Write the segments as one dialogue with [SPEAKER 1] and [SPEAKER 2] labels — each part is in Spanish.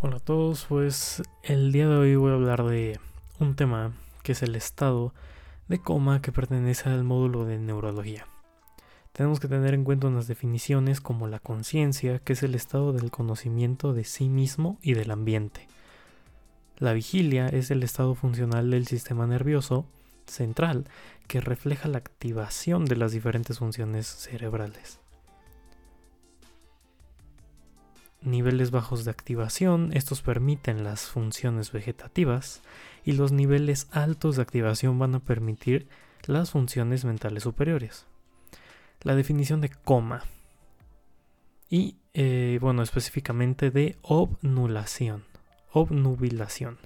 [SPEAKER 1] Hola a todos, pues el día de hoy voy a hablar de un tema que es el estado de coma que pertenece al módulo de neurología. Tenemos que tener en cuenta unas definiciones como la conciencia, que es el estado del conocimiento de sí mismo y del ambiente. La vigilia es el estado funcional del sistema nervioso central que refleja la activación de las diferentes funciones cerebrales. Niveles bajos de activación, estos permiten las funciones vegetativas, y los niveles altos de activación van a permitir las funciones mentales superiores. La definición de coma y, eh, bueno, específicamente de obnulación, obnubilación.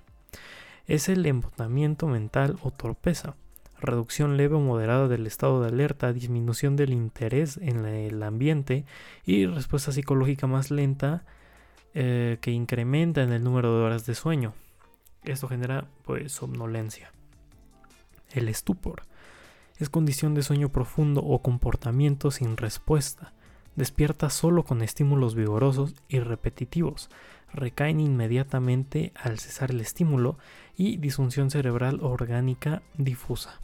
[SPEAKER 1] Es el embotamiento mental o torpeza, reducción leve o moderada del estado de alerta, disminución del interés en el ambiente y respuesta psicológica más lenta eh, que incrementa en el número de horas de sueño. Esto genera pues somnolencia. El estupor es condición de sueño profundo o comportamiento sin respuesta. Despierta solo con estímulos vigorosos y repetitivos. Recaen inmediatamente al cesar el estímulo y disfunción cerebral orgánica difusa.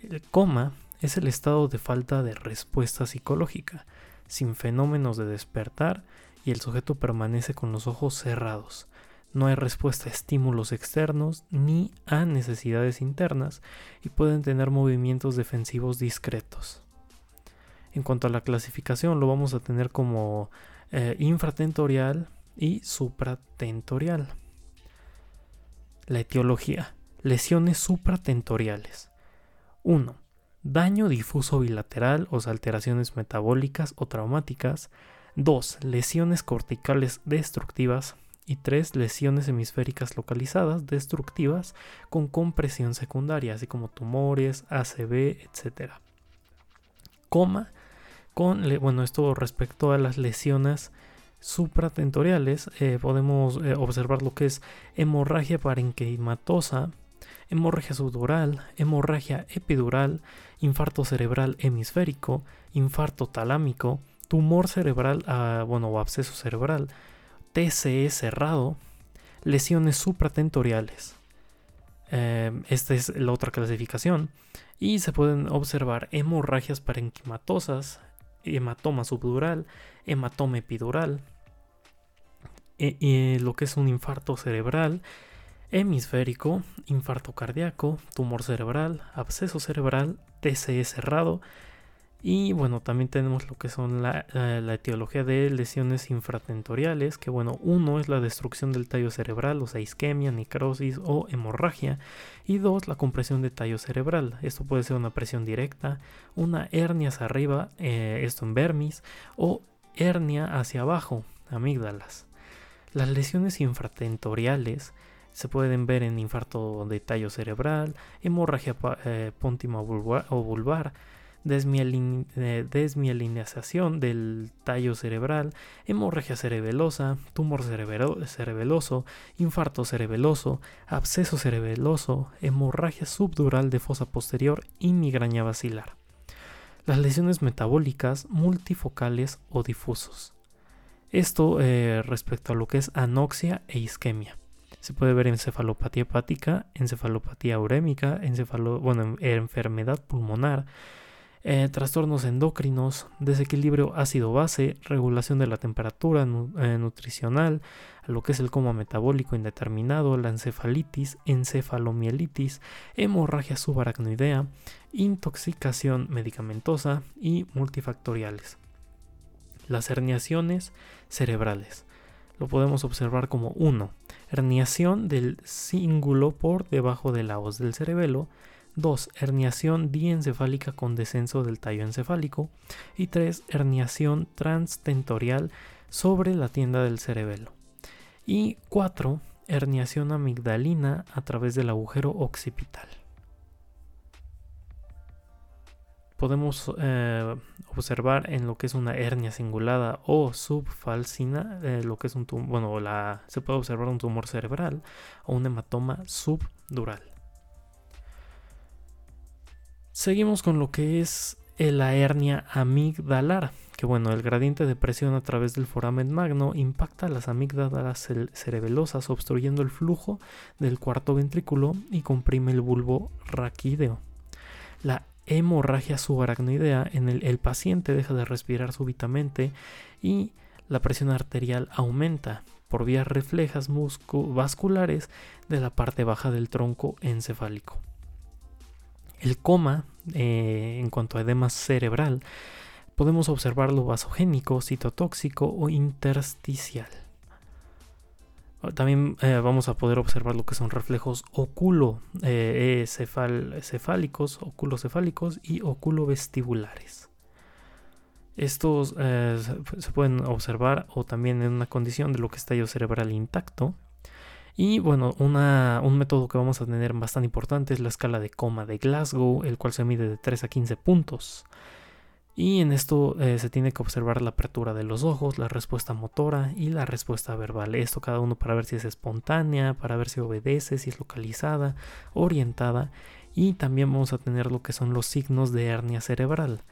[SPEAKER 1] El coma es el estado de falta de respuesta psicológica, sin fenómenos de despertar y el sujeto permanece con los ojos cerrados. No hay respuesta a estímulos externos ni a necesidades internas y pueden tener movimientos defensivos discretos. En cuanto a la clasificación, lo vamos a tener como eh, infratentorial y supratentorial. La etiología. Lesiones supratentoriales. 1. Daño difuso bilateral o alteraciones metabólicas o traumáticas. 2. Lesiones corticales destructivas. Y 3. Lesiones hemisféricas localizadas destructivas con compresión secundaria, así como tumores, ACV, etc. Coma con, bueno, esto respecto a las lesiones supratentoriales, eh, podemos eh, observar lo que es hemorragia parenquimatosa, hemorragia subdural, hemorragia epidural, infarto cerebral hemisférico, infarto talámico, tumor cerebral, ah, bueno, o absceso cerebral, TCE cerrado, lesiones supratentoriales. Em, esta es la otra clasificación. Y se pueden observar hemorragias parenquimatosas, hematoma subdural, hematoma epidural, e, lo que es un infarto cerebral, hemisférico, infarto cardíaco, tumor cerebral, absceso cerebral, TCE cerrado. Y bueno, también tenemos lo que son la, etiología de lesiones infratentoriales, que bueno, uno es la destrucción del tallo cerebral, o sea, isquemia, necrosis o hemorragia, y dos, la compresión de tallo cerebral. Esto puede ser una presión directa, una hernia hacia arriba, eh, esto en vermis, o hernia hacia abajo, amígdalas. Las lesiones infratentoriales se pueden ver en infarto de tallo cerebral, hemorragia eh, póntima o vulvar, eh, desmielinización del tallo cerebral, hemorragia cerebelosa, tumor cerebeloso, infarto cerebeloso, absceso cerebeloso, hemorragia subdural de fosa posterior y migraña vacilar. Las lesiones metabólicas multifocales o difusos. Esto eh, respecto a lo que es anoxia e isquemia. Se puede ver encefalopatía hepática, encefalopatía urémica, encefalo, bueno, enfermedad pulmonar, eh, trastornos endocrinos, desequilibrio ácido-base, regulación de la temperatura eh, nutricional, lo que es el coma metabólico indeterminado, la encefalitis, encefalomielitis, hemorragia subaracnoidea, intoxicación medicamentosa y multifactoriales. Las herniaciones cerebrales lo podemos observar como 1. Herniación del cíngulo por debajo de la hoz del cerebelo. 2. Herniación diencefálica con descenso del tallo encefálico. Y 3. Herniación transtentorial sobre la tienda del cerebelo. Y 4. Herniación amigdalina a través del agujero occipital. Podemos eh, observar en lo que es una hernia cingulada o subfalcina, eh, lo que es un bueno, la, se puede observar un tumor cerebral o un hematoma subdural. Seguimos con lo que es la hernia amigdalar, que bueno, el gradiente de presión a través del foramen magno impacta las amígdalas cerebelosas obstruyendo el flujo del cuarto ventrículo y comprime el bulbo raquídeo. La hemorragia subaracnoidea en el, el paciente deja de respirar súbitamente y la presión arterial aumenta por vías reflejas vasculares de la parte baja del tronco encefálico. El coma, eh, en cuanto a edema cerebral, podemos observarlo vasogénico, citotóxico o intersticial. También eh, vamos a poder observar lo que son reflejos oculo eh, cefálicos, oculocefálicos y oculovestibulares. Estos se pueden observar o también en una condición de lo que es tallo cerebral intacto, y bueno, un método que vamos a tener bastante importante es la escala de coma de Glasgow, el cual se mide de 3 a 15 puntos. Y en esto eh, se tiene que observar la apertura de los ojos, la respuesta motora y la respuesta verbal. Esto cada uno para ver si es espontánea, para ver si obedece, si es localizada, orientada. Y también vamos a tener lo que son los signos de hernia cerebral.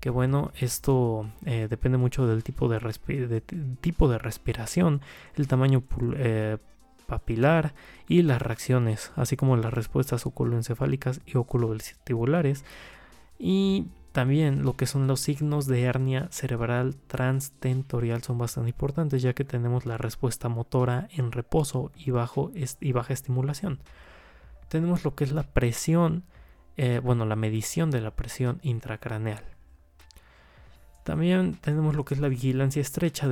[SPEAKER 1] Que bueno, esto eh, depende mucho del tipo de, tipo de respiración, el tamaño eh, papilar y las reacciones, así como las respuestas oculoencefálicas y oculovestibulares. Y también lo que son los signos de hernia cerebral transtentorial son bastante importantes, ya que tenemos la respuesta motora en reposo y, bajo y baja estimulación. Tenemos lo que es la presión, eh, bueno, la medición de la presión intracraneal. También tenemos lo que es la vigilancia estrecha,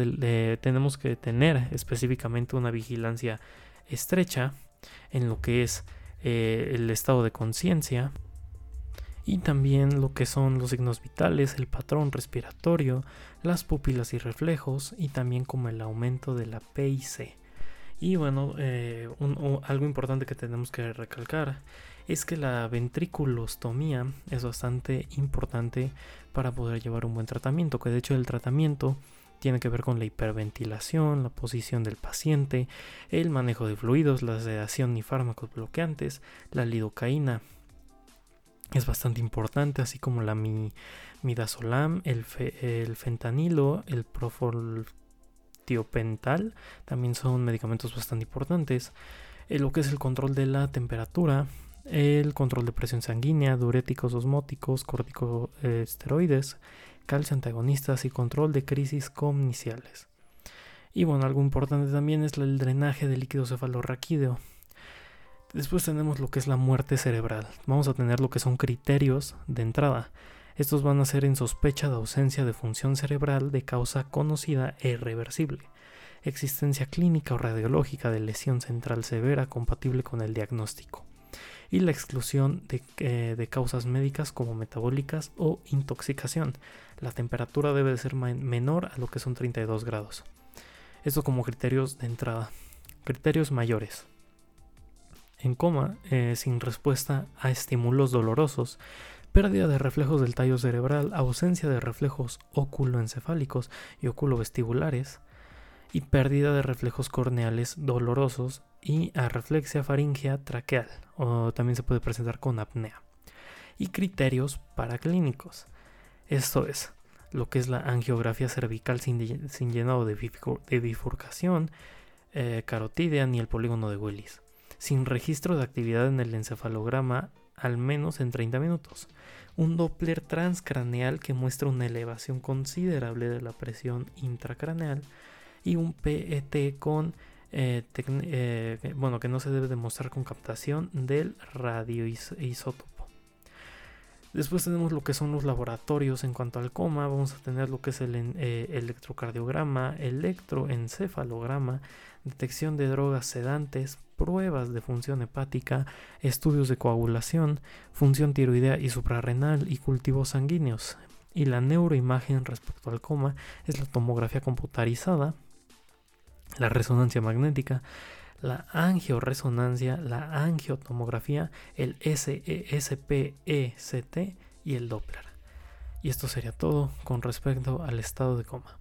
[SPEAKER 1] tenemos que tener específicamente una vigilancia estrecha en lo que es eh, el estado de conciencia y también lo que son los signos vitales, el patrón respiratorio, las pupilas y reflejos y también como el aumento de la PIC. Y bueno, eh, algo importante que tenemos que recalcar es que la ventriculostomía es bastante importante para poder llevar un buen tratamiento, que de hecho el tratamiento tiene que ver con la hiperventilación, la posición del paciente, el manejo de fluidos, la sedación y fármacos bloqueantes, la lidocaína es bastante importante, así como la midazolam, el, el fentanilo, el profoltiopental, también son medicamentos bastante importantes. Eh, lo que es el control de la temperatura, el control de presión sanguínea, diuréticos osmóticos, corticosteroides, calcio antagonistas y control de crisis comniciales. Y bueno, algo importante también es el drenaje del líquido cefalorraquídeo. Después tenemos lo que es la muerte cerebral. Vamos a tener lo que son criterios de entrada. Estos van a ser en sospecha de ausencia de función cerebral de causa conocida e irreversible. Existencia clínica o radiológica de lesión central severa compatible con el diagnóstico y la exclusión eh, de, causas médicas como metabólicas o intoxicación. La temperatura debe de ser menor a lo que son 32 grados. Esto como criterios de entrada. Criterios mayores. En coma, eh, sin respuesta a estímulos dolorosos, pérdida de reflejos del tallo cerebral, ausencia de reflejos oculoencefálicos y oculovestibulares, y pérdida de reflejos corneales dolorosos y arreflexia faringea traqueal, o también se puede presentar con apnea. Y criterios paraclínicos. Esto es lo que es la angiografía cervical sin, llenado de, bifurcación eh, ni el polígono de Willis, sin registro de actividad en el encefalograma al menos en 30 minutos. Un Doppler transcraneal que muestra una elevación considerable de la presión intracraneal y un PET con eh, eh, bueno que no se debe demostrar con captación del radioisótopo. Después tenemos lo que son los laboratorios en cuanto al coma, vamos a tener lo que es el eh, electrocardiograma, electroencefalograma, detección de drogas sedantes, pruebas de función hepática, estudios de coagulación, función tiroidea y suprarrenal y cultivos sanguíneos. Y la neuroimagen respecto al coma es la tomografía computarizada, la resonancia magnética, la angioresonancia, la angiotomografía, el SESPECT y el Doppler. Y esto sería todo con respecto al estado de coma.